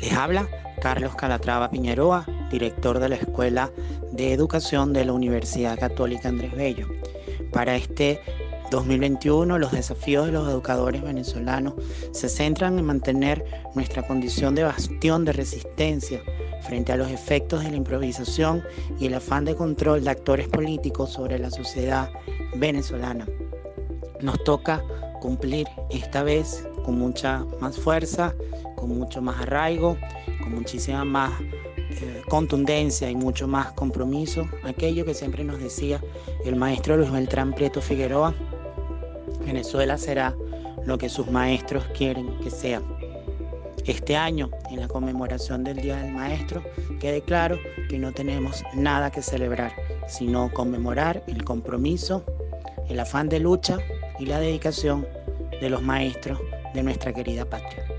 Les habla Carlos Calatrava Piñeroa, director de la Escuela de Educación de la Universidad Católica Andrés Bello. Para este 2021 los desafíos de los educadores venezolanos se centran en mantener nuestra condición de bastión de resistencia frente a los efectos de la improvisación y el afán de control de actores políticos sobre la sociedad venezolana. Nos toca cumplir esta vez con mucha más fuerza, con mucho más arraigo, con muchísima más eh, contundencia y mucho más compromiso, aquello que siempre nos decía el maestro Luis Beltrán Prieto Figueroa, Venezuela será lo que sus maestros quieren que sea. Este año, en la conmemoración del Día del Maestro, quede claro que no tenemos nada que celebrar, sino conmemorar el compromiso, el afán de lucha y la dedicación de los maestros de nuestra querida patria.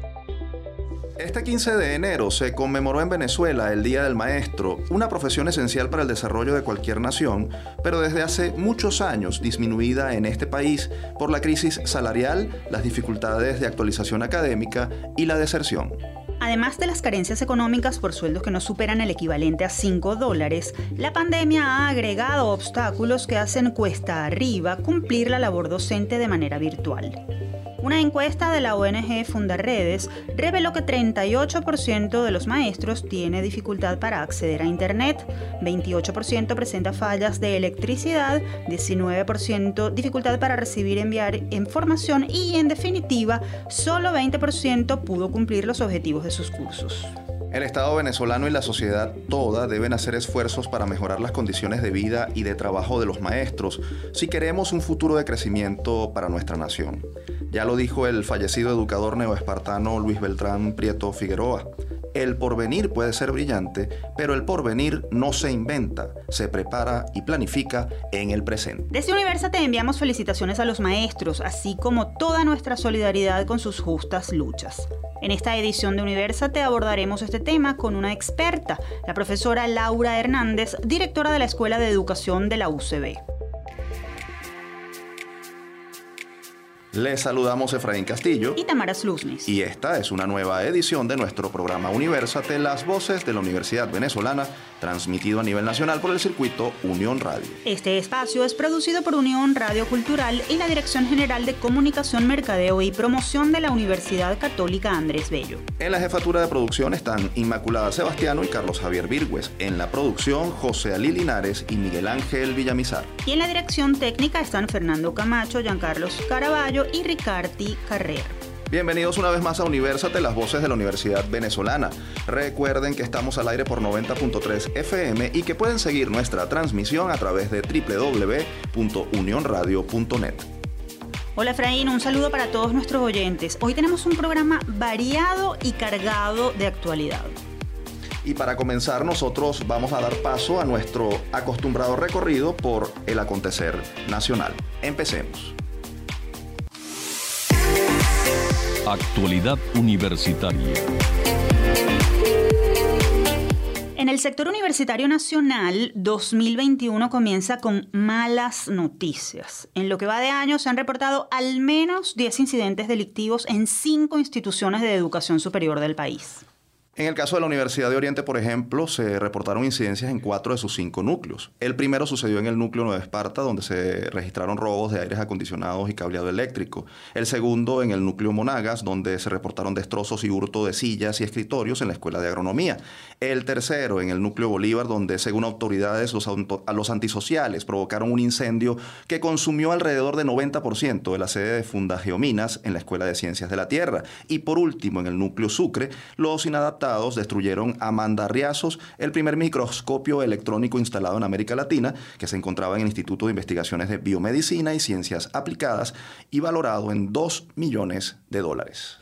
Este 15 de enero se conmemoró en Venezuela el Día del Maestro, una profesión esencial para el desarrollo de cualquier nación, pero desde hace muchos años disminuida en este país por la crisis salarial, las dificultades de actualización académica y la deserción. Además de las carencias económicas por sueldos que no superan el equivalente a 5 dólares, la pandemia ha agregado obstáculos que hacen cuesta arriba cumplir la labor docente de manera virtual. Una encuesta de la ONG Fundaredes reveló que 38% de los maestros tiene dificultad para acceder a Internet, 28% presenta fallas de electricidad, 19% dificultad para recibir y enviar información y, en definitiva, solo 20% pudo cumplir los objetivos de sus cursos. El Estado venezolano y la sociedad toda deben hacer esfuerzos para mejorar las condiciones de vida y de trabajo de los maestros si queremos un futuro de crecimiento para nuestra nación. Ya lo dijo el fallecido educador neoespartano Luis Beltrán Prieto Figueroa. El porvenir puede ser brillante, pero el porvenir no se inventa, se prepara y planifica en el presente. Desde Universate enviamos felicitaciones a los maestros, así como toda nuestra solidaridad con sus justas luchas. En esta edición de Universate abordaremos este tema con una experta, la profesora Laura Hernández, directora de la Escuela de Educación de la UCB. Les saludamos Efraín Castillo y Tamara Sluznis. Y esta es una nueva edición de nuestro programa Universate, las voces de la Universidad Venezolana, transmitido a nivel nacional por el circuito Unión Radio. Este espacio es producido por Unión Radio Cultural y la Dirección General de Comunicación, Mercadeo y Promoción de la Universidad Católica Andrés Bello. En la jefatura de producción están Inmaculada Sebastiano y Carlos Javier Virgües. En la producción, José Ali Linares y Miguel Ángel Villamizar. Y en la dirección técnica están Fernando Camacho, Giancarlos Caraballo y Ricardi Carrera. Bienvenidos una vez más a Universate, las voces de la Universidad Venezolana. Recuerden que estamos al aire por 90.3 FM y que pueden seguir nuestra transmisión a través de www.unionradio.net. Hola Efraín, un saludo para todos nuestros oyentes. Hoy tenemos un programa variado y cargado de actualidad. Y para comenzar, nosotros vamos a dar paso a nuestro acostumbrado recorrido por el acontecer nacional. Empecemos. Actualidad Universitaria. En el sector universitario nacional, 2021 comienza con malas noticias. En lo que va de año se han reportado al menos 10 incidentes delictivos en cinco instituciones de educación superior del país. En el caso de la Universidad de Oriente, por ejemplo, se reportaron incidencias en cuatro de sus cinco núcleos. El primero sucedió en el núcleo Nueva Esparta, donde se registraron robos de aires acondicionados y cableado eléctrico. El segundo en el núcleo Monagas, donde se reportaron destrozos y hurto de sillas y escritorios en la Escuela de Agronomía. El tercero en el núcleo Bolívar, donde según autoridades los, antisociales provocaron un incendio que consumió alrededor de 90% de la sede de Fundageominas en la Escuela de Ciencias de la Tierra. Y por último, en el núcleo Sucre, los inadaptados destruyeron a mandarriazos el primer microscopio electrónico instalado en América Latina, que se encontraba en el Instituto de Investigaciones de Biomedicina y Ciencias Aplicadas y valorado en 2 millones de dólares.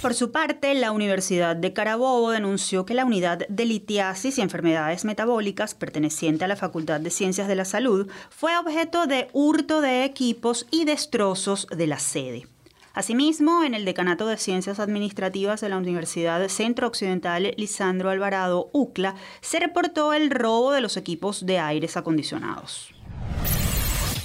Por su parte, la Universidad de Carabobo denunció que la unidad de litiasis y enfermedades metabólicas perteneciente a la Facultad de Ciencias de la Salud fue objeto de hurto de equipos y destrozos de la sede. Asimismo, en el Decanato de Ciencias Administrativas de la Universidad Centro Occidental Lisandro Alvarado, UCLA, se reportó el robo de los equipos de aires acondicionados.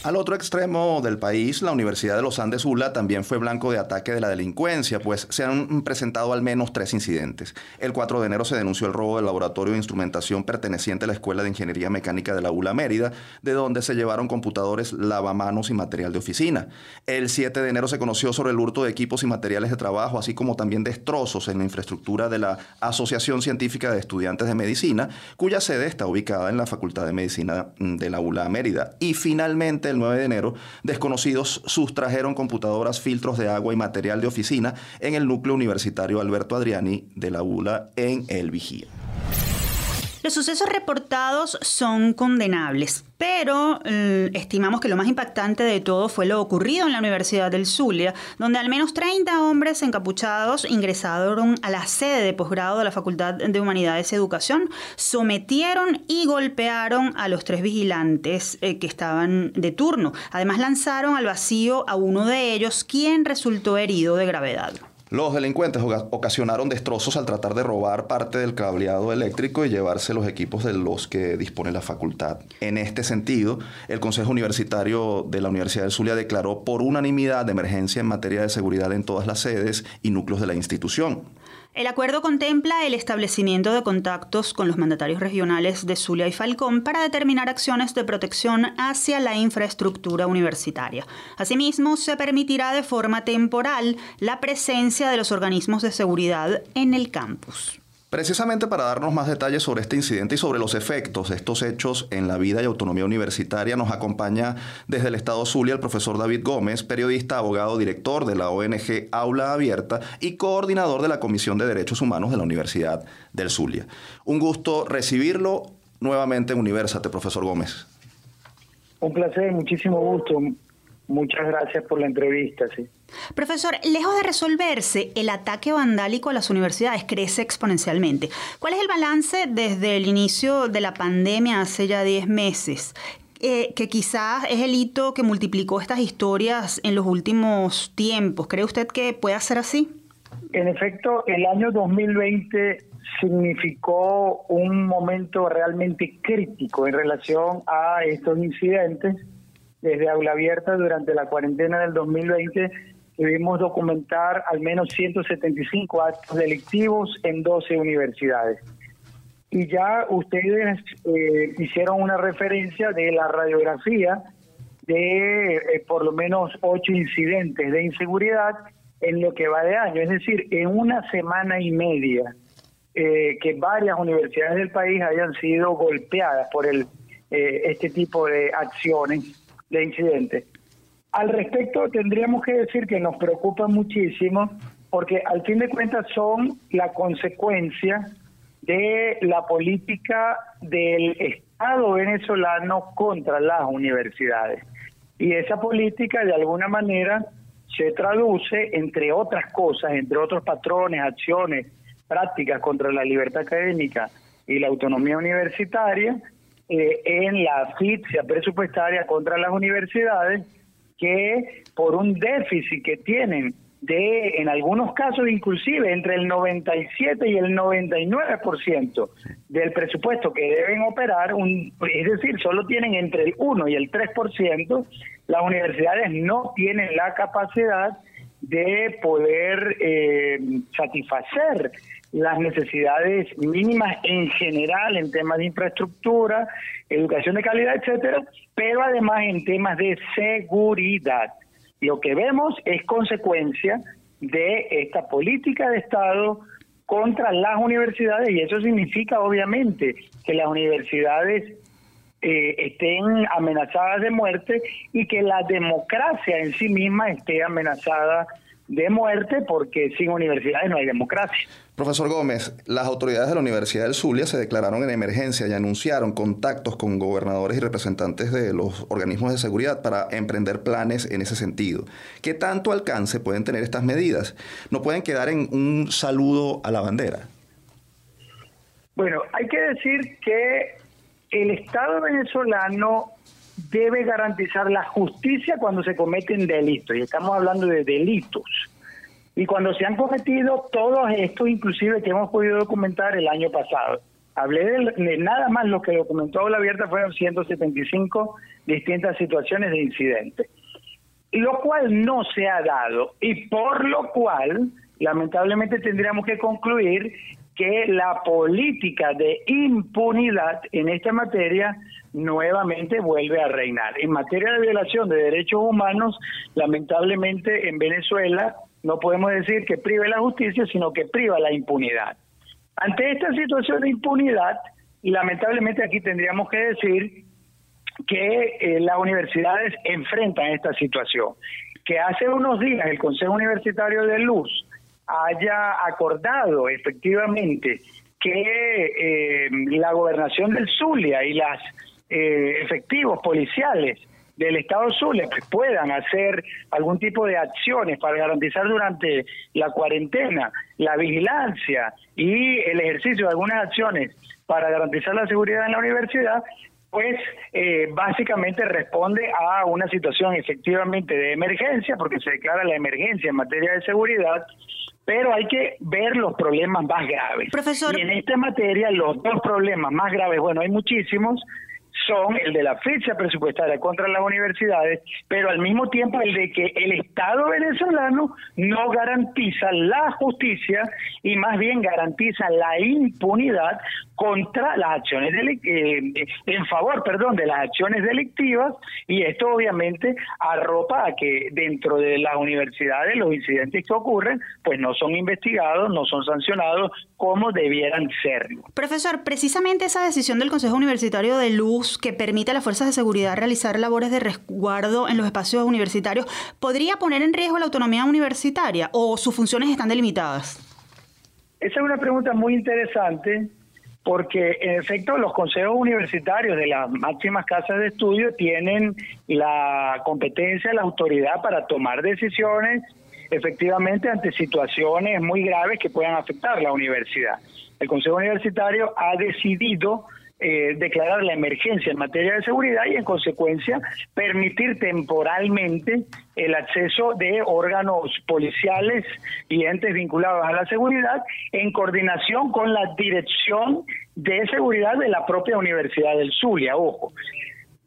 Al otro extremo del país, la Universidad de los Andes ULA también fue blanco de ataque de la delincuencia, pues se han presentado al menos tres incidentes. El 4 de enero se denunció el robo del laboratorio de instrumentación perteneciente a la Escuela de Ingeniería Mecánica de la ULA Mérida, de donde se llevaron computadores, lavamanos y material de oficina. El 7 de enero se conoció sobre el hurto de equipos y materiales de trabajo, así como también destrozos en la infraestructura de la Asociación Científica de Estudiantes de Medicina, cuya sede está ubicada en la Facultad de Medicina de la ULA Mérida. Y finalmente, el 9 de enero, desconocidos sustrajeron computadoras, filtros de agua y material de oficina en el núcleo universitario Alberto Adriani de la ULA en El Vigía. Los sucesos reportados son condenables, pero eh, estimamos que lo más impactante de todo fue lo ocurrido en la Universidad del Zulia, donde al menos 30 hombres encapuchados ingresaron a la sede de posgrado de la Facultad de Humanidades y Educación, sometieron y golpearon a los tres vigilantes eh, que estaban de turno. Además lanzaron al vacío a uno de ellos, quien resultó herido de gravedad. Los delincuentes ocasionaron destrozos al tratar de robar parte del cableado eléctrico y llevarse los equipos de los que dispone la facultad. En este sentido, el Consejo Universitario de la Universidad del Zulia declaró por unanimidad de emergencia en materia de seguridad en todas las sedes y núcleos de la institución. El acuerdo contempla el establecimiento de contactos con los mandatarios regionales de Zulia y Falcón para determinar acciones de protección hacia la infraestructura universitaria. Asimismo, se permitirá de forma temporal la presencia de los organismos de seguridad en el campus. Precisamente para darnos más detalles sobre este incidente y sobre los efectos de estos hechos en la vida y autonomía universitaria, nos acompaña desde el Estado Zulia el profesor David Gómez, periodista, abogado, director de la ONG Aula Abierta y coordinador de la Comisión de Derechos Humanos de la Universidad del Zulia. Un gusto recibirlo nuevamente en Universate, profesor Gómez. Un placer, muchísimo gusto. Muchas gracias por la entrevista. Sí. Profesor, lejos de resolverse, el ataque vandálico a las universidades crece exponencialmente. ¿Cuál es el balance desde el inicio de la pandemia hace ya 10 meses? Eh, que quizás es el hito que multiplicó estas historias en los últimos tiempos. ¿Cree usted que puede ser así? En efecto, el año 2020 significó un momento realmente crítico en relación a estos incidentes desde Aula Abierta durante la cuarentena del 2020 pudimos documentar al menos 175 actos delictivos en 12 universidades. Y ya ustedes eh, hicieron una referencia de la radiografía de eh, por lo menos ocho incidentes de inseguridad en lo que va de año. Es decir, en una semana y media eh, que varias universidades del país hayan sido golpeadas por el, este tipo de acciones de incidentes. Al respecto, tendríamos que decir que nos preocupa muchísimo porque al fin de cuentas son la consecuencia de la política del Estado venezolano contra las universidades. Y esa política de alguna manera se traduce, entre otras cosas, entre otros patrones, acciones, prácticas contra la libertad académica y la autonomía universitaria, eh, en la asfixia presupuestaria contra las universidades que por un déficit que tienen de, en algunos casos inclusive, entre el 97 y el 99% del presupuesto que deben operar, un, es decir, solo tienen entre el 1 y el 3%, las universidades no tienen la capacidad de poder eh, satisfacer las necesidades mínimas en general en temas de infraestructura, educación de calidad, etcétera, pero además en temas de seguridad. Lo que vemos es consecuencia de esta política de Estado contra las universidades y eso significa obviamente que las universidades eh, estén amenazadas de muerte y que la democracia en sí misma esté amenazada de muerte porque sin universidades no hay democracia. Profesor Gómez, las autoridades de la Universidad del Zulia se declararon en emergencia y anunciaron contactos con gobernadores y representantes de los organismos de seguridad para emprender planes en ese sentido. ¿Qué tanto alcance pueden tener estas medidas? ¿No pueden quedar en un saludo a la bandera? Bueno, hay que decir que el Estado venezolano debe garantizar la justicia cuando se cometen delitos, y estamos hablando de delitos. Y cuando se han cometido todos estos, inclusive que hemos podido documentar el año pasado, Hablé de, nada más lo que documentó la abierta fueron 175 distintas situaciones de incidentes, lo cual no se ha dado y por lo cual lamentablemente tendríamos que concluir que la política de impunidad en esta materia nuevamente vuelve a reinar. En materia de violación de derechos humanos, lamentablemente en Venezuela no podemos decir que prive la justicia, sino que priva la impunidad. Ante esta situación de impunidad, lamentablemente aquí tendríamos que decir que eh, las universidades enfrentan esta situación. Que hace unos días el Consejo Universitario de Luz haya acordado efectivamente que eh, la gobernación del Zulia y las eh, efectivos policiales del Estado Zulia puedan hacer algún tipo de acciones para garantizar durante la cuarentena la vigilancia y el ejercicio de algunas acciones para garantizar la seguridad en la universidad, pues eh, básicamente responde a una situación efectivamente de emergencia, porque se declara la emergencia en materia de seguridad, pero hay que ver los problemas más graves. Profesor. Y en esta materia, los dos problemas más graves, bueno, hay muchísimos, son el de la fecha presupuestaria contra las universidades, pero al mismo tiempo el de que el Estado venezolano no garantiza la justicia y más bien garantiza la impunidad contra las acciones eh, en favor, perdón, de las acciones delictivas y esto obviamente arropa a que dentro de las universidades los incidentes que ocurren pues no son investigados, no son sancionados como debieran serlo. Profesor, precisamente esa decisión del Consejo Universitario de Luz que permite a las fuerzas de seguridad realizar labores de resguardo en los espacios universitarios podría poner en riesgo la autonomía universitaria o sus funciones están delimitadas. Esa es una pregunta muy interesante porque en efecto los consejos universitarios de las máximas casas de estudio tienen la competencia, la autoridad para tomar decisiones efectivamente ante situaciones muy graves que puedan afectar la universidad. El Consejo Universitario ha decidido eh, declarar la emergencia en materia de seguridad y en consecuencia permitir temporalmente el acceso de órganos policiales y entes vinculados a la seguridad en coordinación con la dirección de seguridad de la propia Universidad del Zulia, ojo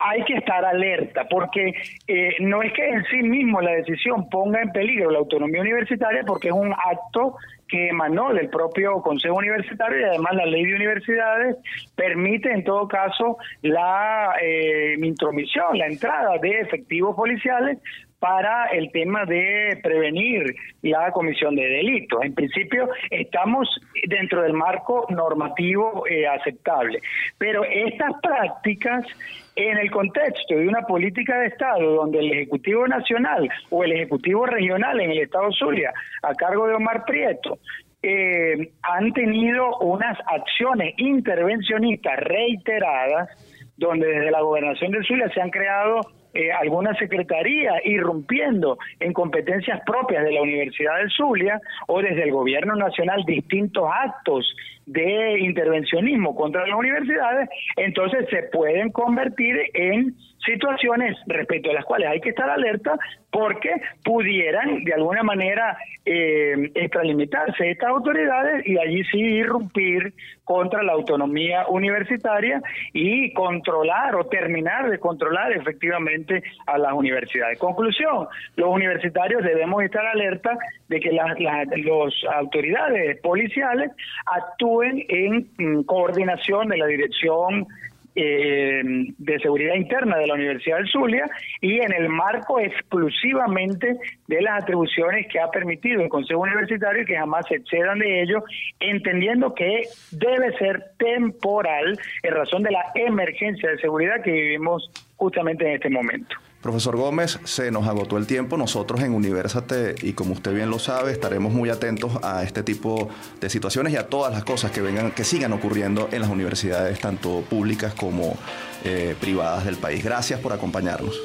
hay que estar alerta, porque eh, no es que en sí mismo la decisión ponga en peligro la autonomía universitaria, porque es un acto que emanó del propio Consejo Universitario y además la ley de universidades permite en todo caso la eh, intromisión, la entrada de efectivos policiales para el tema de prevenir la comisión de delitos. En principio estamos dentro del marco normativo eh, aceptable, pero estas prácticas en el contexto de una política de Estado donde el Ejecutivo Nacional o el Ejecutivo Regional en el Estado Zulia, a cargo de Omar Prieto, eh, han tenido unas acciones intervencionistas reiteradas, donde desde la gobernación de Zulia se han creado eh, alguna secretaría irrumpiendo en competencias propias de la Universidad del Zulia o desde el gobierno nacional distintos actos de intervencionismo contra las universidades, entonces se pueden convertir en situaciones respecto a las cuales hay que estar alerta porque pudieran de alguna manera eh, extralimitarse estas autoridades y allí sí irrumpir contra la autonomía universitaria y controlar o terminar de controlar efectivamente a las universidades. Conclusión, los universitarios debemos estar alerta de que las, autoridades policiales actúen en mm, coordinación de la dirección eh, de Seguridad Interna de la Universidad del Zulia y en el marco exclusivamente de las atribuciones que ha permitido el Consejo Universitario y que jamás se excedan de ello, entendiendo que debe ser temporal en razón de la emergencia de seguridad que vivimos justamente en este momento. Profesor Gómez, se nos agotó el tiempo. Nosotros en Universate, y como usted bien lo sabe, estaremos muy atentos a este tipo de situaciones y a todas las cosas que vengan, que sigan ocurriendo en las universidades, tanto públicas como eh, privadas del país. Gracias por acompañarnos.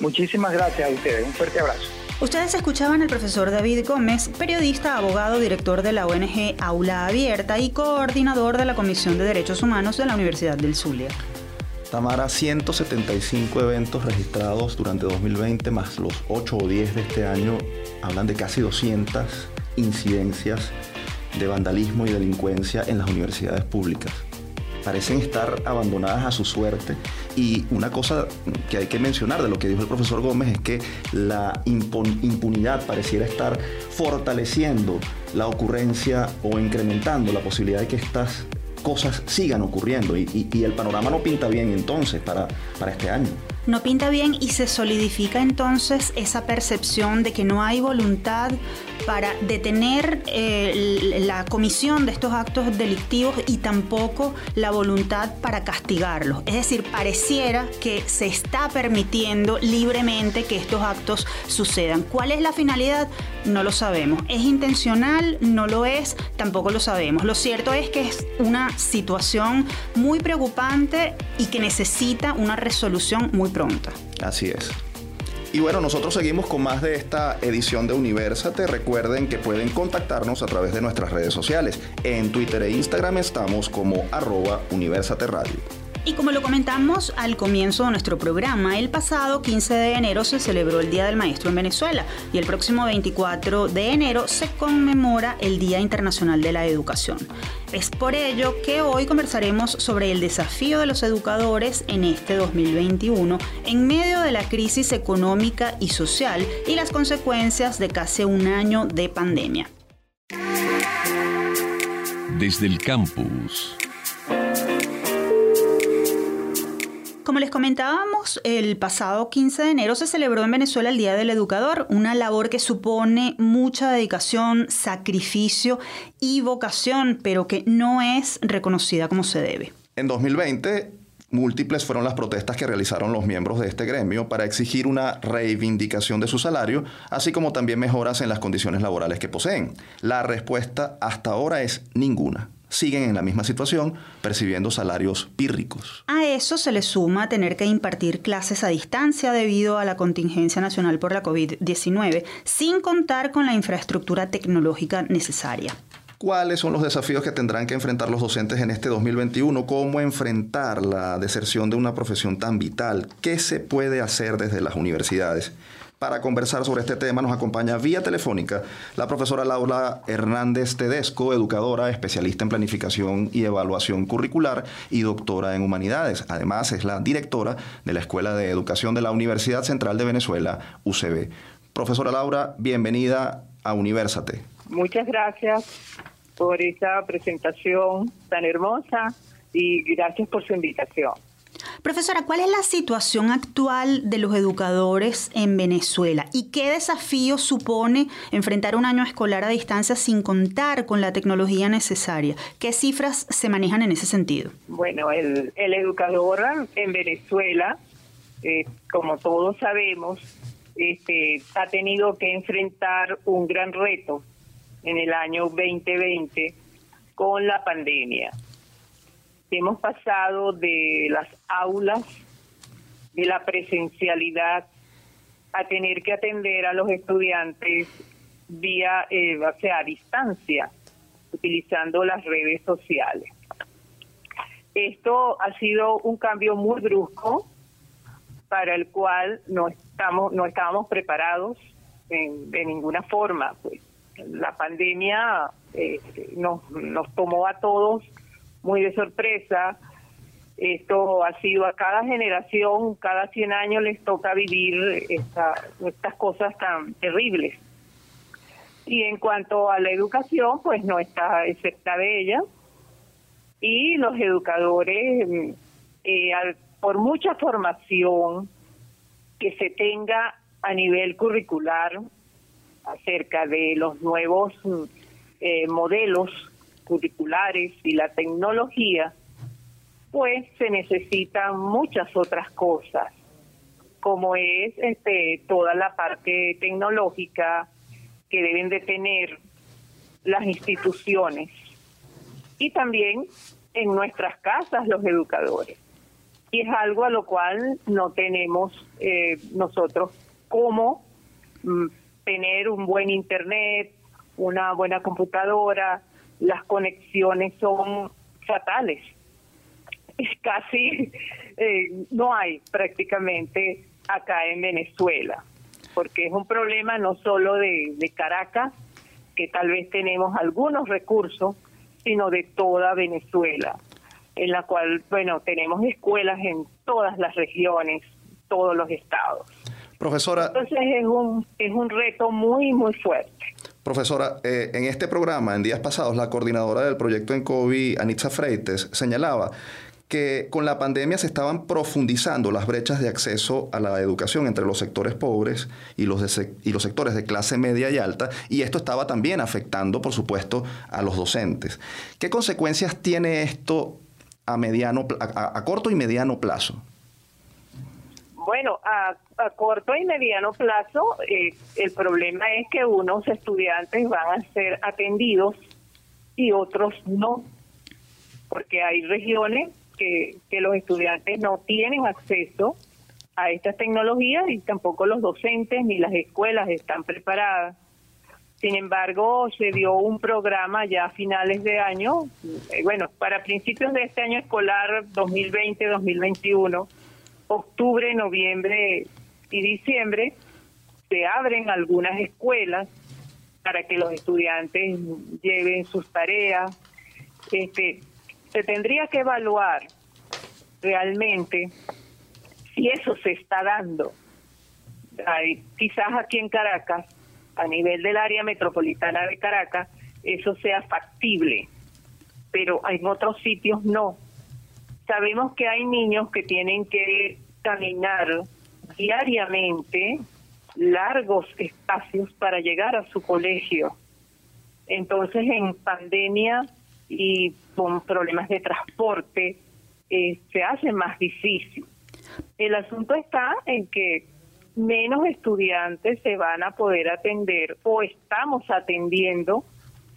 Muchísimas gracias a ustedes. Un fuerte abrazo. Ustedes escuchaban al profesor David Gómez, periodista, abogado, director de la ONG Aula Abierta y coordinador de la Comisión de Derechos Humanos de la Universidad del Zulia. Tamara, 175 eventos registrados durante 2020, más los 8 o 10 de este año, hablan de casi 200 incidencias de vandalismo y delincuencia en las universidades públicas. parecen estar abandonadas a su suerte. Y una cosa que hay que mencionar de lo que dijo el profesor Gómez es que la impunidad pareciera estar fortaleciendo la ocurrencia o incrementando la posibilidad de que estas cosas sigan ocurriendo y, el panorama no pinta bien entonces para, para este año no pinta bien y se solidifica entonces esa percepción de que no hay voluntad para detener eh, la comisión de estos actos delictivos y tampoco la voluntad para castigarlos. Es decir, pareciera que se está permitiendo libremente que estos actos sucedan. ¿Cuál es la finalidad? No lo sabemos. ¿Es intencional? No lo es, tampoco lo sabemos. Lo cierto es que es una situación muy preocupante y que necesita una resolución muy pronta. Así es. Y bueno, nosotros seguimos con más de esta edición de Universate. Recuerden que pueden contactarnos a través de nuestras redes sociales. En Twitter e Instagram estamos como arroba Universate Radio. Y como lo comentamos al comienzo de nuestro programa, el pasado 15 de enero se celebró el Día del Maestro en Venezuela y el próximo 24 de enero se conmemora el Día Internacional de la Educación. Es por ello que hoy conversaremos sobre el desafío de los educadores en este 2021 en medio de la crisis económica y social y las consecuencias de casi un año de pandemia. Desde el campus. Como les comentábamos, el pasado 15 de enero se celebró en Venezuela el Día del Educador, una labor que supone mucha dedicación, sacrificio y vocación, pero que no es reconocida como se debe. En 2020, múltiples fueron las protestas que realizaron los miembros de este gremio para exigir una reivindicación de su salario, así como también mejoras en las condiciones laborales que poseen. La respuesta hasta ahora es ninguna siguen en la misma situación, percibiendo salarios pírricos. A eso se le suma tener que impartir clases a distancia debido a la contingencia nacional por la COVID-19, sin contar con la infraestructura tecnológica necesaria. ¿Cuáles son los desafíos que tendrán que enfrentar los docentes en este 2021? ¿Cómo enfrentar la deserción de una profesión tan vital? ¿Qué se puede hacer desde las universidades? Para conversar sobre este tema nos acompaña vía telefónica la profesora Laura Hernández Tedesco, educadora, especialista en planificación y evaluación curricular y doctora en humanidades. Además es la directora de la Escuela de Educación de la Universidad Central de Venezuela, UCB. Profesora Laura, bienvenida a Universate. Muchas gracias por esta presentación tan hermosa y gracias por su invitación. Profesora, ¿cuál es la situación actual de los educadores en Venezuela y qué desafío supone enfrentar un año escolar a distancia sin contar con la tecnología necesaria? ¿Qué cifras se manejan en ese sentido? Bueno, el, educador en Venezuela, eh, como todos sabemos, este, ha tenido que enfrentar un gran reto en el año 2020 con la pandemia hemos pasado de las aulas, de la presencialidad, a tener que atender a los estudiantes vía, eh, o sea, a distancia, utilizando las redes sociales. Esto ha sido un cambio muy brusco para el cual no estamos no estábamos preparados en, de ninguna forma. Pues la pandemia eh, nos, nos tomó a todos muy de sorpresa. Esto ha sido a cada generación, cada 100 años les toca vivir estas cosas tan terribles. Y en cuanto a la educación, pues no está excepta de ella. Y los educadores, eh, por mucha formación que se tenga a nivel curricular acerca de los nuevos eh, modelos curriculares y la tecnología, pues se necesitan muchas otras cosas, como es este, toda la parte tecnológica que deben de tener las instituciones y también en nuestras casas los educadores. Y es algo a lo cual no tenemos eh, nosotros cómo mm, tener un buen internet, una buena computadora, las conexiones son fatales. Es casi, eh, no hay prácticamente acá en Venezuela, porque es un problema no solo de, de Caracas, que tal vez tenemos algunos recursos, sino de toda Venezuela. en la cual, bueno, tenemos escuelas en todas las regiones, todos los estados. Profesora. Entonces es un, es un reto muy, muy fuerte. Profesora, eh, en este programa, en días pasados, la coordinadora del proyecto en COVID, Anitza Freites, señalaba que con la pandemia se estaban profundizando las brechas de acceso a la educación entre los sectores pobres y los, y los sectores de clase media y alta, y esto estaba también afectando, por supuesto, a los docentes. ¿Qué consecuencias tiene esto a, mediano, a, corto y mediano plazo? Bueno, a, corto y mediano plazo, eh, el problema es que unos estudiantes van a ser atendidos y otros no, porque hay regiones que, que los estudiantes no tienen acceso a estas tecnologías y tampoco los docentes ni las escuelas están preparadas. Sin embargo, se dio un programa ya a finales de año, eh, bueno, para principios de este año escolar 2020-2021, octubre, noviembre y diciembre, se abren algunas escuelas para que los estudiantes lleven sus tareas. Este, se tendría que evaluar realmente si eso se está dando. quizás aquí en Caracas a nivel del área metropolitana de Caracas eso sea factible, pero en otros sitios no. Sabemos que hay niños que tienen que caminar diariamente largos espacios para llegar a su colegio. Entonces, en pandemia y con problemas de transporte, eh, se hace más difícil. El asunto está en que menos estudiantes se van a poder atender o estamos atendiendo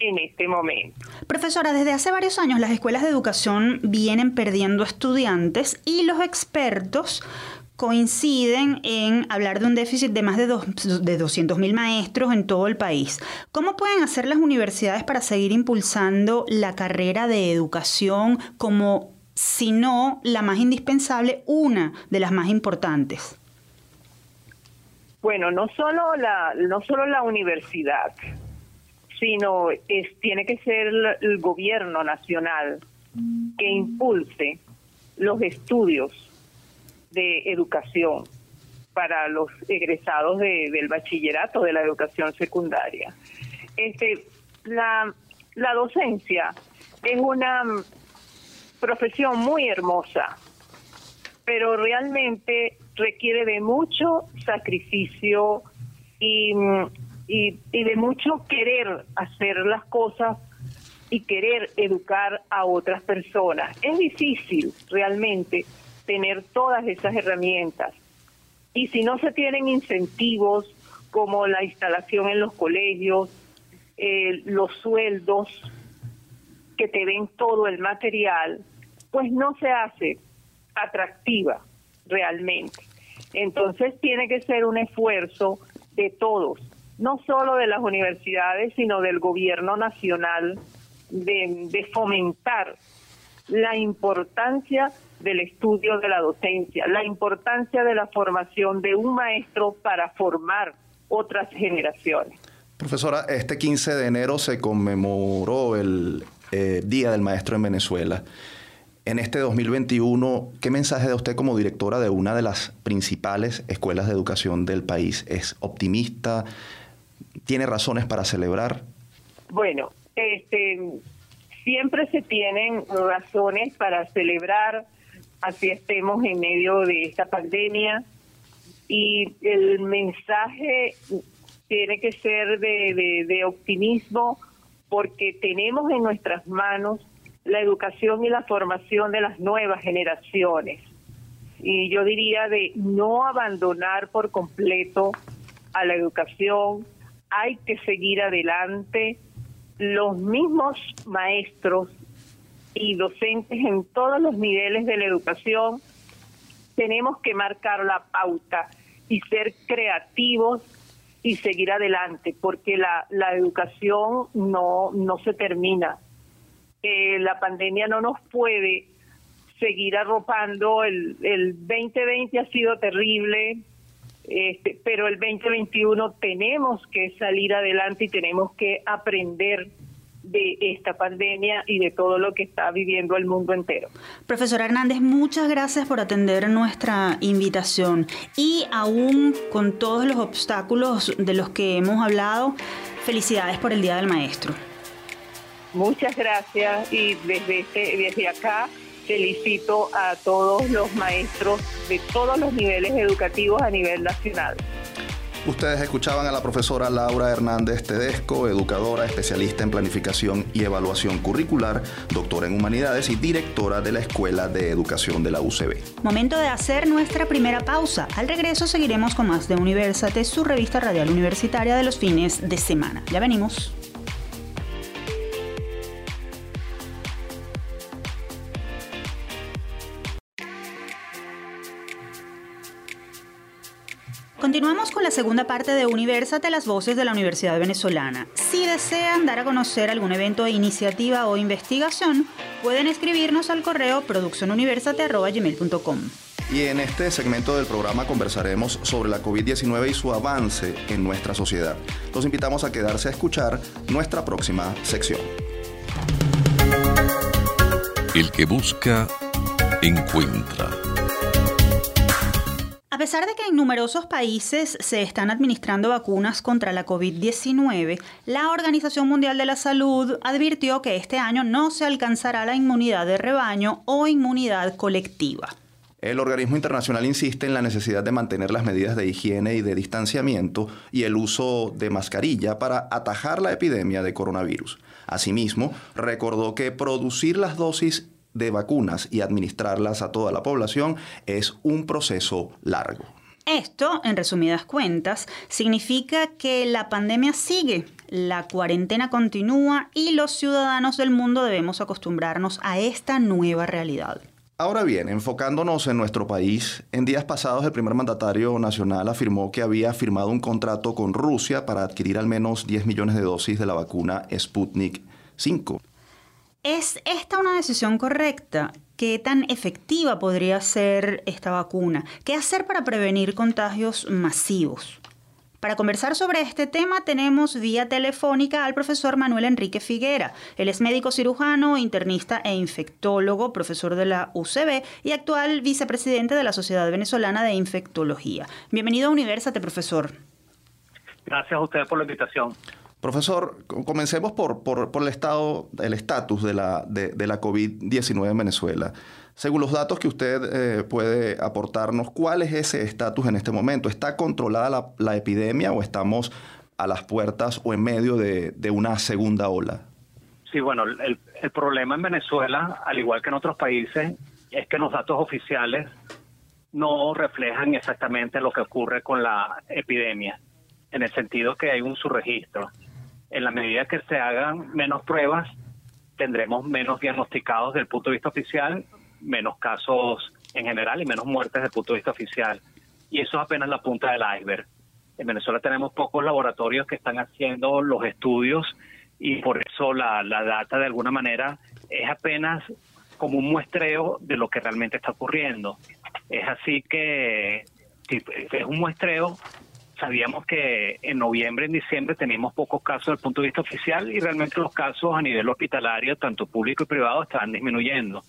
en este momento. Profesora, desde hace varios años las escuelas de educación vienen perdiendo estudiantes y los expertos coinciden en hablar de un déficit de más de, dos, de 200.000 maestros en todo el país. ¿Cómo pueden hacer las universidades para seguir impulsando la carrera de educación como, si no la más indispensable, una de las más importantes? Bueno, no solo la, no solo la universidad, sino es, tiene que ser el gobierno nacional que impulse los estudios de educación para los egresados del bachillerato de la educación secundaria. Este, la, la docencia es una profesión muy hermosa, pero realmente requiere de mucho sacrificio y, y, de mucho querer hacer las cosas y querer educar a otras personas. Es difícil realmente tener todas esas herramientas. Y si no se tienen incentivos como la instalación en los colegios, eh, los sueldos, que te den todo el material, pues no se hace atractiva realmente. Entonces tiene que ser un esfuerzo de todos, no solo de las universidades, sino del gobierno nacional, de, fomentar la importancia del estudio de la docencia, la importancia de la formación de un maestro para formar otras generaciones. Profesora, este 15 de enero se conmemoró el eh, Día del Maestro en Venezuela en este 2021, ¿qué mensaje da usted como directora de una de las principales escuelas de educación del país? ¿Es optimista? ¿Tiene razones para celebrar? Bueno, este, siempre se tienen razones para celebrar, así estemos en medio de esta pandemia. Y el mensaje tiene que ser de optimismo porque tenemos en nuestras manos la educación y la formación de las nuevas generaciones. Y yo diría de no abandonar por completo a la educación, hay que seguir adelante. Los mismos maestros y docentes en todos los niveles de la educación tenemos que marcar la pauta y ser creativos y seguir adelante, porque la, la educación no, no se termina la pandemia no nos puede seguir arropando. El, el 2020 ha sido terrible, este, pero el 2021 tenemos que salir adelante y tenemos que aprender de esta pandemia y de todo lo que está viviendo el mundo entero. Profesor Hernández, muchas gracias por atender nuestra invitación y aún con todos los obstáculos de los que hemos hablado, felicidades por el Día del Maestro. Muchas gracias y desde, este, desde acá felicito a todos los maestros de todos los niveles educativos a nivel nacional. Ustedes escuchaban a la profesora Laura Hernández Tedesco, educadora, especialista en planificación y evaluación curricular, doctora en humanidades y directora de la Escuela de Educación de la UCB. Momento de hacer nuestra primera pausa. Al regreso seguiremos con más de Universate, su revista radial universitaria de los fines de semana. Ya venimos. Continuamos con la segunda parte de Universate, las voces de la Universidad Venezolana. Si desean dar a conocer algún evento, iniciativa o investigación, pueden escribirnos al correo produccionuniversate.gmail.com. Y en este segmento del programa conversaremos sobre la COVID-19 y su avance en nuestra sociedad. Los invitamos a quedarse a escuchar nuestra próxima sección. El que busca, encuentra. A pesar de que en numerosos países se están administrando vacunas contra la COVID-19, la Organización Mundial de la Salud advirtió que este año no se alcanzará la inmunidad de rebaño o inmunidad colectiva. El organismo internacional insiste en la necesidad de mantener las medidas de higiene y de distanciamiento y el uso de mascarilla para atajar la epidemia de coronavirus. Asimismo, recordó que producir las dosis de vacunas y administrarlas a toda la población es un proceso largo. Esto, en resumidas cuentas, significa que la pandemia sigue, la cuarentena continúa y los ciudadanos del mundo debemos acostumbrarnos a esta nueva realidad. Ahora bien, enfocándonos en nuestro país, en días pasados el primer mandatario nacional afirmó que había firmado un contrato con Rusia para adquirir al menos 10 millones de dosis de la vacuna Sputnik 5. ¿Es esta una decisión correcta? ¿Qué tan efectiva podría ser esta vacuna? ¿Qué hacer para prevenir contagios masivos? Para conversar sobre este tema tenemos vía telefónica al profesor Manuel Enrique Figuera. Él es médico cirujano, internista e infectólogo, profesor de la UCB y actual vicepresidente de la Sociedad Venezolana de Infectología. Bienvenido a Universate, profesor. Gracias a usted por la invitación. Profesor, comencemos por, por, el estado, el estatus de la, de, la COVID-19 en Venezuela. Según los datos que usted eh, puede aportarnos, ¿cuál es ese estatus en este momento? ¿Está controlada la, epidemia o estamos a las puertas o en medio de, una segunda ola? Sí, bueno, el, el problema en Venezuela, al igual que en otros países, es que los datos oficiales no reflejan exactamente lo que ocurre con la epidemia, en el sentido que hay un subregistro en la medida que se hagan menos pruebas, tendremos menos diagnosticados desde el punto de vista oficial, menos casos en general y menos muertes desde el punto de vista oficial. Y eso es apenas la punta del iceberg. En Venezuela tenemos pocos laboratorios que están haciendo los estudios y por eso la, la data de alguna manera es apenas como un muestreo de lo que realmente está ocurriendo. Es así que es un muestreo sabíamos que en noviembre, en diciembre teníamos pocos casos desde el punto de vista oficial y realmente los casos a nivel hospitalario, tanto público y privado, estaban disminuyendo.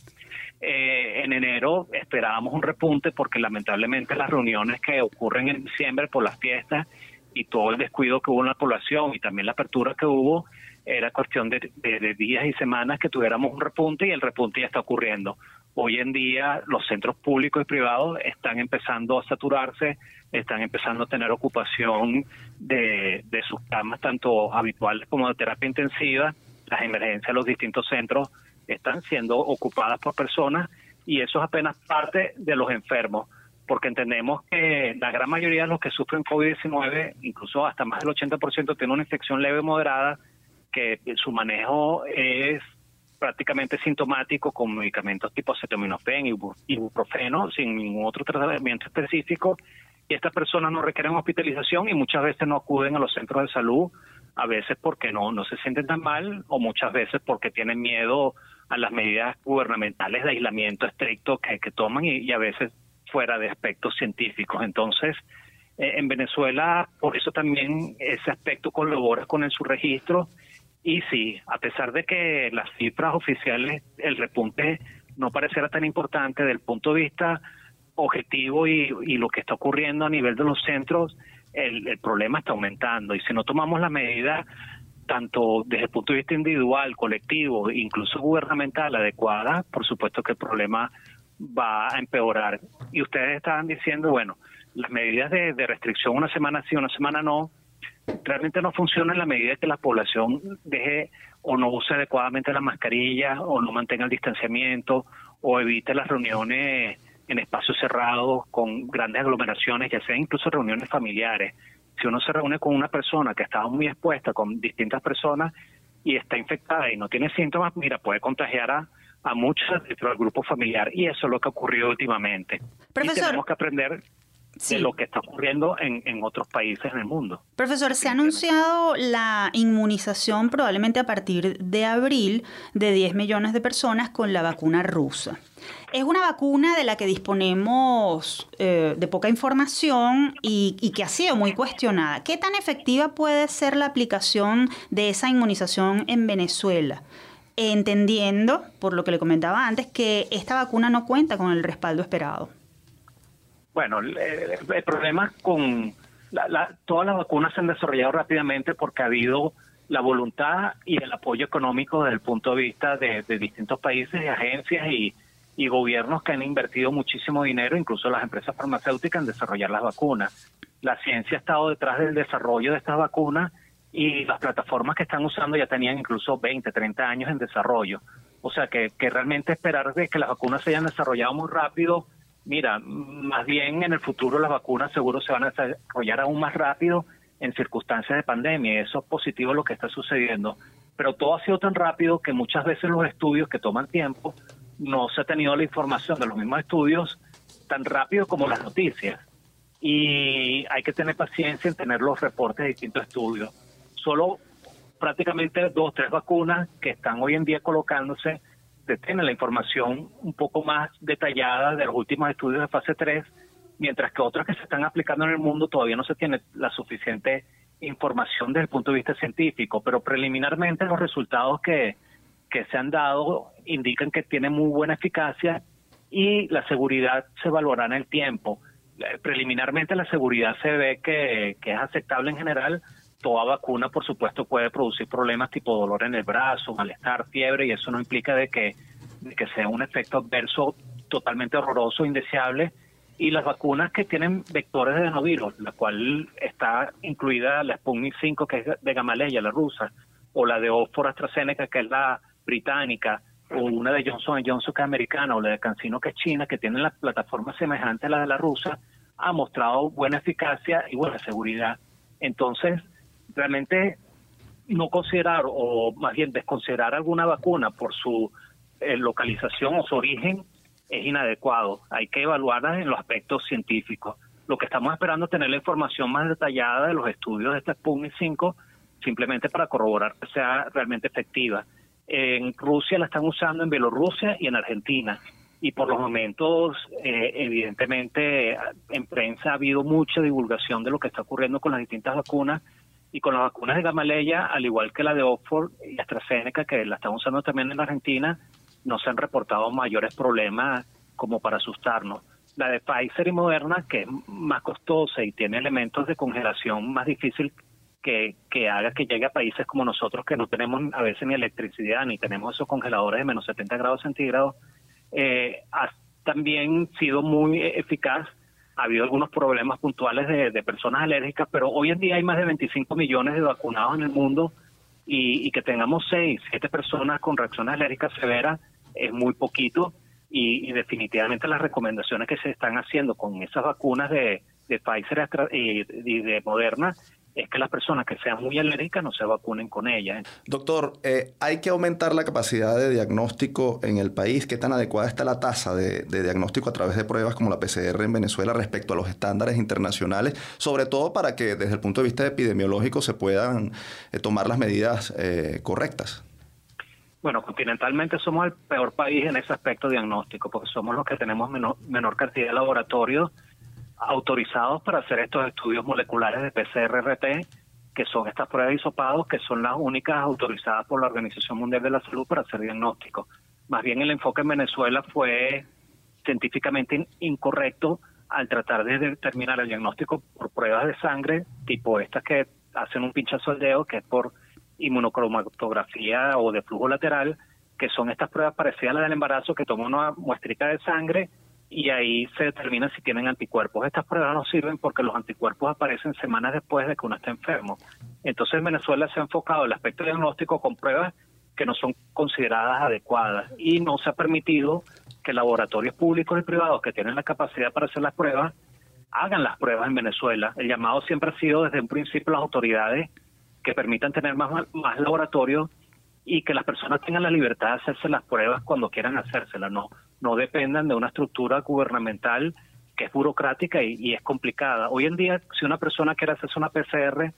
Eh, en enero esperábamos un repunte porque lamentablemente las reuniones que ocurren en diciembre por las fiestas y todo el descuido que hubo en la población y también la apertura que hubo, era cuestión de, de días y semanas que tuviéramos un repunte y el repunte ya está ocurriendo. Hoy en día los centros públicos y privados están empezando a saturarse, están empezando a tener ocupación de, sus camas, tanto habituales como de terapia intensiva. Las emergencias de los distintos centros están siendo ocupadas por personas y eso es apenas parte de los enfermos, porque entendemos que la gran mayoría de los que sufren COVID-19, incluso hasta más del 80%, tienen una infección leve o moderada, que su manejo es prácticamente sintomático con medicamentos tipo acetaminofén y ibuprofeno sin ningún otro tratamiento específico y estas personas no requieren hospitalización y muchas veces no acuden a los centros de salud, a veces porque no, no se sienten tan mal o muchas veces porque tienen miedo a las medidas gubernamentales de aislamiento estricto que, que toman y, a veces fuera de aspectos científicos. Entonces, eh, en Venezuela, por eso también ese aspecto colabora con el subregistro Y sí, a pesar de que las cifras oficiales, el repunte no pareciera tan importante del punto de vista objetivo y, lo que está ocurriendo a nivel de los centros, el, el problema está aumentando. Y si no tomamos la medida tanto desde el punto de vista individual, colectivo, incluso gubernamental adecuada, por supuesto que el problema va a empeorar. Y ustedes estaban diciendo, bueno, las medidas de, restricción una semana sí, una semana no, realmente no funcionan en la medida que la población deje o no use adecuadamente la mascarilla o no mantenga el distanciamiento o evite las reuniones en espacios cerrados con grandes aglomeraciones, ya sea incluso reuniones familiares. Si uno se reúne con una persona que está muy expuesta con distintas personas y está infectada y no tiene síntomas, mira, puede contagiar a, a muchos dentro del grupo familiar y eso es lo que ha ocurrido últimamente. Y tenemos que aprender de lo que está ocurriendo en, en, otros países en el mundo. Profesor, se ha anunciado la inmunización probablemente a partir de abril de 10 millones de personas con la vacuna rusa. Es una vacuna de la que disponemos eh, de poca información y, y, que ha sido muy cuestionada. ¿Qué tan efectiva puede ser la aplicación de esa inmunización en Venezuela? Entendiendo, por lo que le comentaba antes, que esta vacuna no cuenta con el respaldo esperado. Bueno, el, problema con todas las vacunas se han desarrollado rápidamente porque ha habido la voluntad y el apoyo económico desde el punto de vista de, distintos países y agencias y, gobiernos que han invertido muchísimo dinero, incluso las empresas farmacéuticas, en desarrollar las vacunas. La ciencia ha estado detrás del desarrollo de estas vacunas y las plataformas que están usando ya tenían incluso 20, 30 años en desarrollo. O sea que, que realmente esperar de que las vacunas se hayan desarrollado muy rápido mira, más bien en el futuro las vacunas seguro se van a desarrollar aún más rápido en circunstancias de pandemia eso es positivo lo que está sucediendo. Pero todo ha sido tan rápido que muchas veces los estudios que toman tiempo no se ha tenido la información de los mismos estudios tan rápido como las noticias. Y hay que tener paciencia en tener los reportes de distintos estudios. Solo prácticamente dos o tres vacunas que están hoy en día colocándose tiene la información un poco más detallada de los últimos estudios de fase 3, mientras que otras que se están aplicando en el mundo todavía no se tiene la suficiente información desde el punto de vista científico, pero preliminarmente los resultados que, que se han dado indican que tiene muy buena eficacia y la seguridad se evaluará en el tiempo. Eh, preliminarmente la seguridad se ve que, que es aceptable en general, toda vacuna, por supuesto, puede producir problemas tipo dolor en el brazo, malestar, fiebre, y eso no implica de que, que sea un efecto adverso totalmente horroroso, indeseable. Y las vacunas que tienen vectores de adenovirus, la cual está incluida la Sputnik 5, que es de Gamaleya, la rusa, o la de Oxford AstraZeneca, que es la británica, o una de Johnson Johnson, que es americana, o la de CanSino, que es china, que tienen la plataforma semejante a la de la rusa, ha mostrado buena eficacia y buena seguridad. Entonces, realmente no considerar o más bien desconsiderar alguna vacuna por su eh, localización o su origen es inadecuado. Hay que evaluarla en los aspectos científicos. Lo que estamos esperando es tener la información más detallada de los estudios de este Sputnik 5 simplemente para corroborar que sea realmente efectiva. En Rusia la están usando en Bielorrusia y en Argentina. Y por los momentos, eh, evidentemente, en prensa ha habido mucha divulgación de lo que está ocurriendo con las distintas vacunas y con las vacunas de Gamaleya, al igual que la de Oxford y AstraZeneca, que la están usando también en la Argentina, no se han reportado mayores problemas como para asustarnos. La de Pfizer y Moderna, que es más costosa y tiene elementos de congelación más difícil que, que haga que llegue a países como nosotros, que no tenemos a veces ni electricidad, ni tenemos esos congeladores de menos 70 grados centígrados, eh, ha también sido muy eficaz ha habido algunos problemas puntuales de, personas alérgicas, pero hoy en día hay más de 25 millones de vacunados en el mundo y, que tengamos 6, 7 personas con reacciones alérgicas severas es muy poquito y, definitivamente las recomendaciones que se están haciendo con esas vacunas de Pfizer y de Moderna es que las personas que sean muy alérgicas no se vacunen con ella. Doctor, eh, ¿hay que aumentar la capacidad de diagnóstico en el país? ¿Qué tan adecuada está la tasa de, diagnóstico a través de pruebas como la PCR en Venezuela respecto a los estándares internacionales? Sobre todo para que desde el punto de vista epidemiológico se puedan eh, tomar las medidas eh, correctas. Bueno, continentalmente somos el peor país en ese aspecto diagnóstico, porque somos los que tenemos menor, menor cantidad de laboratorios autorizados para hacer estos estudios moleculares de PCR-RT que son estas pruebas de hisopados, que son las únicas autorizadas por la Organización Mundial de la Salud para hacer diagnóstico. Más bien el enfoque en Venezuela fue científicamente incorrecto al tratar de determinar el diagnóstico por pruebas de sangre, tipo estas que hacen un pinchazo al dedo, que es por inmunocromatografía o de flujo lateral, que son estas pruebas parecidas a las del embarazo, que toman una muestrita de sangre y ahí se determina si tienen anticuerpos. Estas pruebas no sirven porque los anticuerpos aparecen semanas después de que uno está enfermo. Entonces en Venezuela se ha enfocado el aspecto diagnóstico con pruebas que no son consideradas adecuadas y no se ha permitido que laboratorios públicos y privados que tienen la capacidad para hacer las pruebas hagan las pruebas en Venezuela. El llamado siempre ha sido desde un principio las autoridades que permitan tener más, más laboratorios y que las personas tengan la libertad de hacerse las pruebas cuando quieran hacérselas, no, no dependan de una estructura gubernamental que es burocrática y, es complicada. Hoy en día, si una persona quiere hacerse una PCR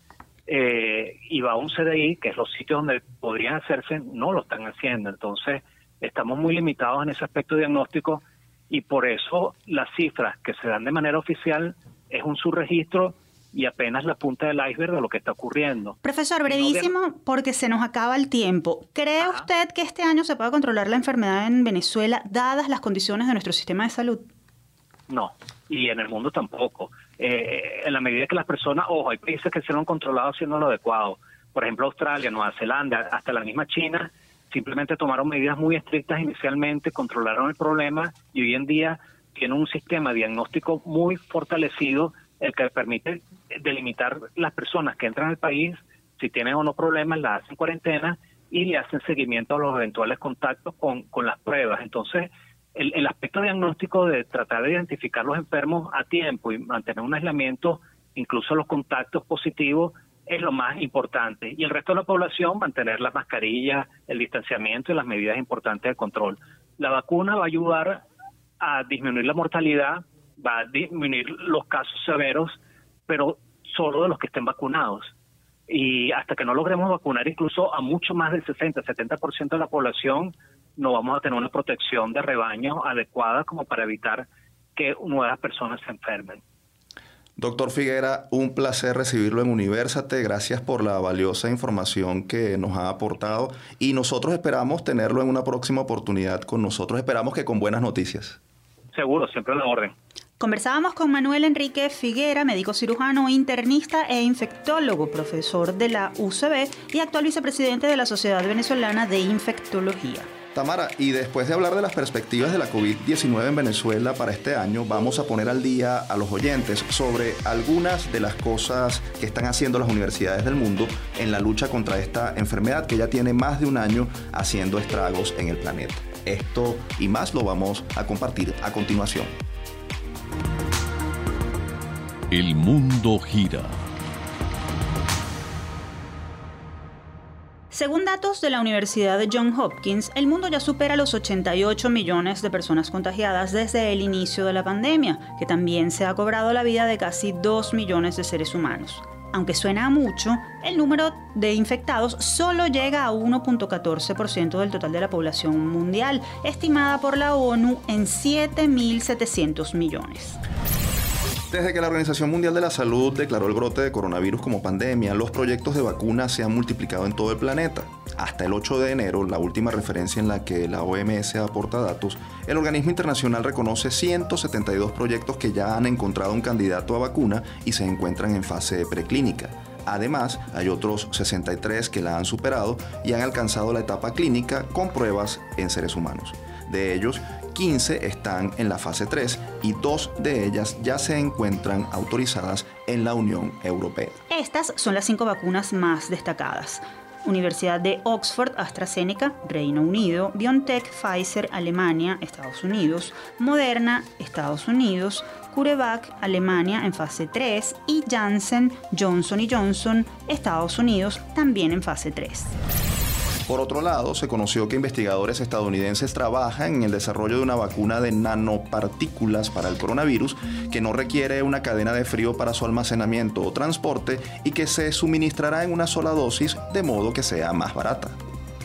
eh, y va a un CDI, que es los sitios donde podrían hacerse, no lo están haciendo. Entonces, estamos muy limitados en ese aspecto diagnóstico y por eso las cifras que se dan de manera oficial es un subregistro y apenas la punta del iceberg de lo que está ocurriendo. Profesor, brevísimo, porque se nos acaba el tiempo. ¿Cree usted que este año se pueda controlar la enfermedad en Venezuela dadas las condiciones de nuestro sistema de salud? No, y en el mundo tampoco. Eh, en la medida que las personas, ojo, hay países que se lo han controlado haciendo lo adecuado. Por ejemplo, Australia, Nueva Zelanda, hasta la misma China, simplemente tomaron medidas muy estrictas inicialmente, controlaron el problema y hoy en día tienen un sistema diagnóstico muy fortalecido el que permite delimitar las personas que entran al país, si tienen o no problemas, las hacen cuarentena y le hacen seguimiento a los eventuales contactos con, con las pruebas. Entonces, el, el aspecto diagnóstico de tratar de identificar los enfermos a tiempo y mantener un aislamiento, incluso los contactos positivos, es lo más importante. Y el resto de la población, mantener la mascarilla, el distanciamiento y las medidas importantes de control. La vacuna va a ayudar a disminuir la mortalidad, va a disminuir los casos severos, pero solo de los que estén vacunados. Y hasta que no logremos vacunar incluso a mucho más del 60, 70% de la población, no vamos a tener una protección de rebaño adecuada como para evitar que nuevas personas se enfermen. Doctor Figuera, un placer recibirlo en Universate. Gracias por la valiosa información que nos ha aportado y nosotros esperamos tenerlo en una próxima oportunidad con nosotros. Esperamos que con buenas noticias. Seguro, siempre en la orden. Conversábamos con Manuel Enrique Figuera, médico cirujano, internista e infectólogo, profesor de la UCB y actual vicepresidente de la Sociedad Venezolana de Infectología. Tamara, y después de hablar de las perspectivas de la COVID-19 en Venezuela para este año, vamos a poner al día a los oyentes sobre algunas de las cosas que están haciendo las universidades del mundo en la lucha contra esta enfermedad que ya tiene más de un año haciendo estragos en el planeta. Esto y más lo vamos a compartir a continuación. El mundo gira Según datos de la Universidad de Johns Hopkins, el mundo ya supera los 88 millones de personas contagiadas desde el inicio de la pandemia, que también se ha cobrado la vida de casi 2 millones de seres humanos. Aunque suena a mucho, el número de infectados solo llega a 1.14% del total de la población mundial, estimada por la ONU en 7.700 millones. Desde que la Organización Mundial de la Salud declaró el brote de coronavirus como pandemia, los proyectos de vacunas se han multiplicado en todo el planeta. Hasta el 8 de enero, la última referencia en la que la OMS aporta datos, el organismo internacional reconoce 172 proyectos que ya han encontrado un candidato a vacuna y se encuentran en fase preclínica. Además, hay otros 63 que la han superado y han alcanzado la etapa clínica con pruebas en seres humanos. De ellos, 15 están en la fase 3 y dos de ellas ya se encuentran autorizadas en la Unión Europea. Estas son las cinco vacunas más destacadas. Universidad de Oxford, AstraZeneca, Reino Unido, BioNTech, Pfizer, Alemania, Estados Unidos, Moderna, Estados Unidos, CureVac, Alemania en fase 3 y Janssen, Johnson Johnson, Estados Unidos también en fase 3. Por otro lado, se conoció que investigadores estadounidenses trabajan en el desarrollo de una vacuna de nanopartículas para el coronavirus que no requiere una cadena de frío para su almacenamiento o transporte y que se suministrará en una sola dosis de modo que sea más barata.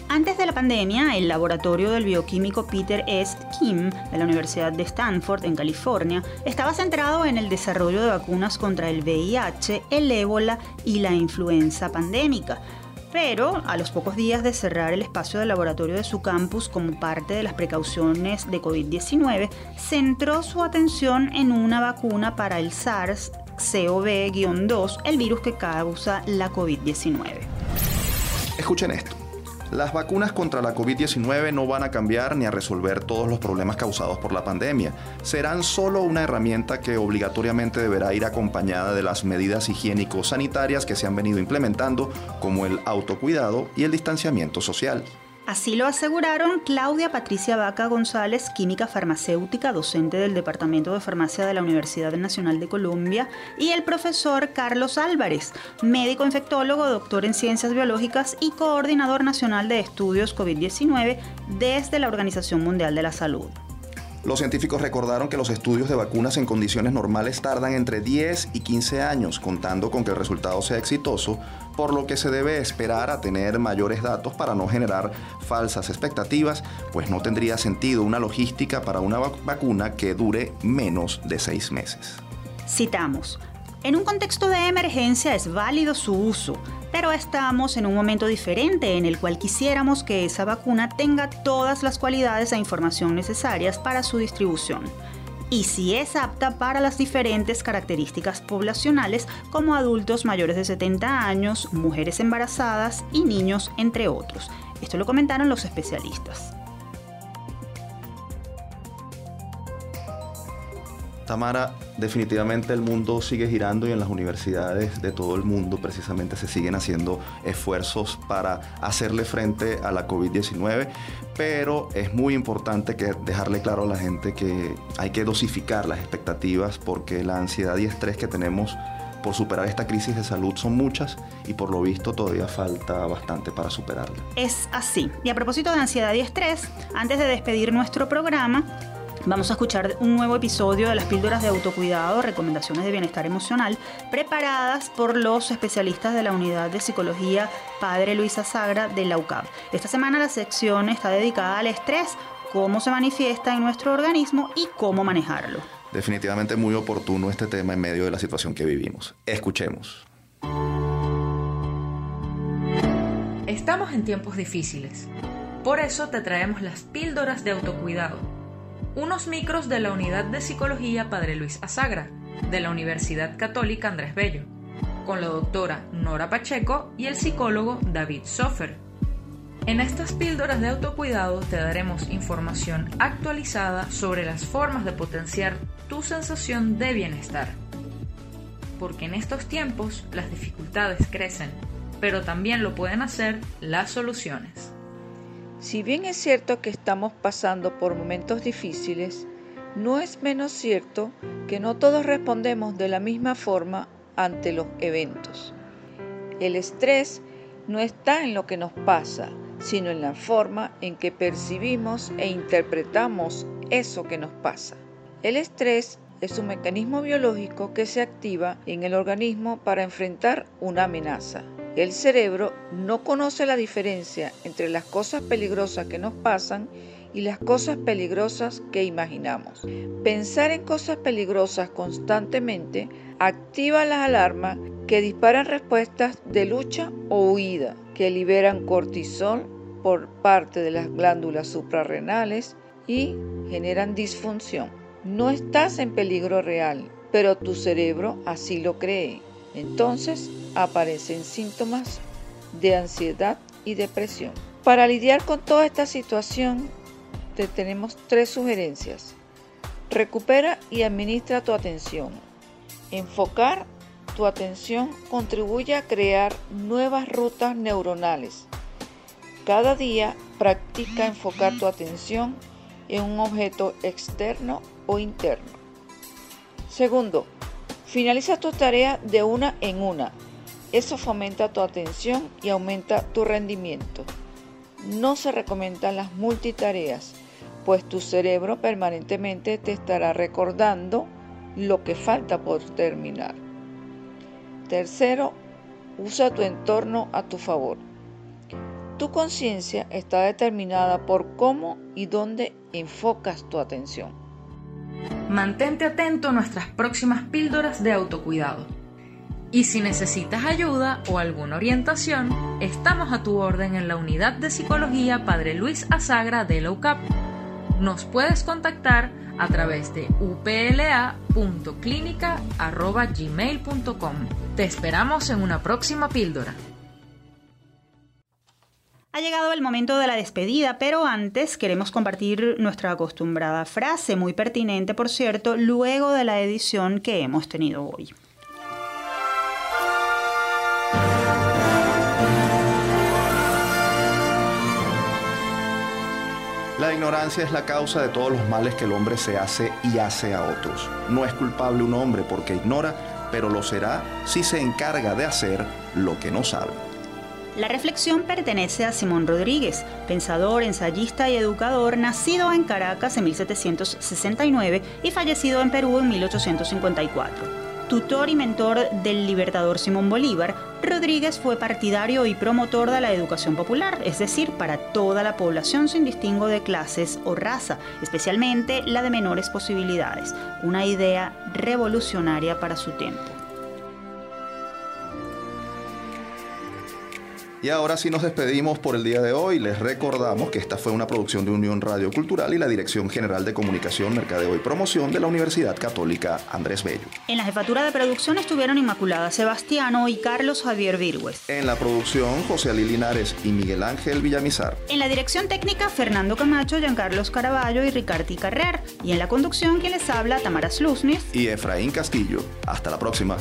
Antes de la pandemia, el laboratorio del bioquímico Peter S. Kim de la Universidad de Stanford, en California, estaba centrado en el desarrollo de vacunas contra el VIH, el ébola y la influenza pandémica. Pero a los pocos días de cerrar el espacio del laboratorio de su campus como parte de las precauciones de COVID-19, centró su atención en una vacuna para el SARS-CoV-2, el virus que causa la COVID-19. Escuchen esto. Las vacunas contra la COVID-19 no van a cambiar ni a resolver todos los problemas causados por la pandemia. Serán solo una herramienta que obligatoriamente deberá ir acompañada de las medidas higiénico-sanitarias que se han venido implementando, como el autocuidado y el distanciamiento social. Así lo aseguraron Claudia Patricia Vaca González, química farmacéutica, docente del Departamento de Farmacia de la Universidad Nacional de Colombia, y el profesor Carlos Álvarez, médico infectólogo, doctor en ciencias biológicas y coordinador nacional de estudios COVID-19 desde la Organización Mundial de la Salud. Los científicos recordaron que los estudios de vacunas en condiciones normales tardan entre 10 y 15 años, contando con que el resultado sea exitoso, por lo que se debe esperar a tener mayores datos para no generar falsas expectativas, pues no tendría sentido una logística para una vacuna que dure menos de seis meses. Citamos, en un contexto de emergencia es válido su uso, pero estamos en un momento diferente en el cual quisiéramos que esa vacuna tenga todas las cualidades e información necesarias para su distribución y si es apta para las diferentes características poblacionales como adultos mayores de 70 años, mujeres embarazadas y niños, entre otros. Esto lo comentaron los especialistas. Tamara, definitivamente el mundo sigue girando y en las universidades de todo el mundo precisamente se siguen haciendo esfuerzos para hacerle frente a la COVID-19, pero es muy importante que dejarle claro a la gente que hay que dosificar las expectativas porque la ansiedad y estrés que tenemos por superar esta crisis de salud son muchas y por lo visto todavía falta bastante para superarla. Es así. Y a propósito de ansiedad y estrés, antes de despedir nuestro programa, Vamos a escuchar un nuevo episodio de las píldoras de autocuidado, recomendaciones de bienestar emocional, preparadas por los especialistas de la unidad de psicología Padre Luisa Sagra de la UCAP. Esta semana la sección está dedicada al estrés, cómo se manifiesta en nuestro organismo y cómo manejarlo. Definitivamente muy oportuno este tema en medio de la situación que vivimos. Escuchemos. Estamos en tiempos difíciles. Por eso te traemos las píldoras de autocuidado unos micros de la Unidad de Psicología Padre Luis Azagra, de la Universidad Católica Andrés Bello, con la doctora Nora Pacheco y el psicólogo David Sofer. En estas píldoras de autocuidado te daremos información actualizada sobre las formas de potenciar tu sensación de bienestar. Porque en estos tiempos las dificultades crecen, pero también lo pueden hacer las soluciones. Si bien es cierto que estamos pasando por momentos difíciles, no es menos cierto que no todos respondemos de la misma forma ante los eventos. El estrés no está en lo que nos pasa, sino en la forma en que percibimos e interpretamos eso que nos pasa. El estrés es un mecanismo biológico que se activa en el organismo para enfrentar una amenaza. El cerebro no conoce la diferencia entre las cosas peligrosas que nos pasan y las cosas peligrosas que imaginamos. Pensar en cosas peligrosas constantemente activa las alarmas que disparan respuestas de lucha o huida, que liberan cortisol por parte de las glándulas suprarrenales y generan disfunción. No estás en peligro real, pero tu cerebro así lo cree. Entonces aparecen síntomas de ansiedad y depresión. Para lidiar con toda esta situación, te tenemos tres sugerencias. Recupera y administra tu atención. Enfocar tu atención contribuye a crear nuevas rutas neuronales. Cada día practica enfocar tu atención en un objeto externo o interno. Segundo, Finaliza tu tarea de una en una. Eso fomenta tu atención y aumenta tu rendimiento. No se recomiendan las multitareas, pues tu cerebro permanentemente te estará recordando lo que falta por terminar. Tercero, usa tu entorno a tu favor. Tu conciencia está determinada por cómo y dónde enfocas tu atención. Mantente atento a nuestras próximas píldoras de autocuidado. Y si necesitas ayuda o alguna orientación, estamos a tu orden en la unidad de psicología Padre Luis Azagra de la. Nos puedes contactar a través de upla.clinica.gmail.com. Te esperamos en una próxima píldora. Ha llegado el momento de la despedida, pero antes queremos compartir nuestra acostumbrada frase, muy pertinente por cierto, luego de la edición que hemos tenido hoy. La ignorancia es la causa de todos los males que el hombre se hace y hace a otros. No es culpable un hombre porque ignora, pero lo será si se encarga de hacer lo que no sabe. La reflexión pertenece a Simón Rodríguez, pensador, ensayista y educador, nacido en Caracas en 1769 y fallecido en Perú en 1854 tutor y mentor del libertador Simón Bolívar, Rodríguez fue partidario y promotor de la educación popular, es decir, para toda la población sin distingo de clases o raza, especialmente la de menores posibilidades, una idea revolucionaria para su tiempo. Y ahora sí nos despedimos por el día de hoy. Les recordamos que esta fue una producción de Unión Radio Cultural y la Dirección General de Comunicación, Mercadeo y Promoción de la Universidad Católica Andrés Bello. En la jefatura de producción estuvieron Inmaculada Sebastiano y Carlos Javier Virgües. En la producción, José Ali Linares y Miguel Ángel Villamizar. En la dirección técnica, Fernando Camacho, Giancarlos Caraballo y Ricardo Carrer. Y en la conducción, quien les habla, Tamara Slusnis y Efraín Castillo. Hasta la próxima.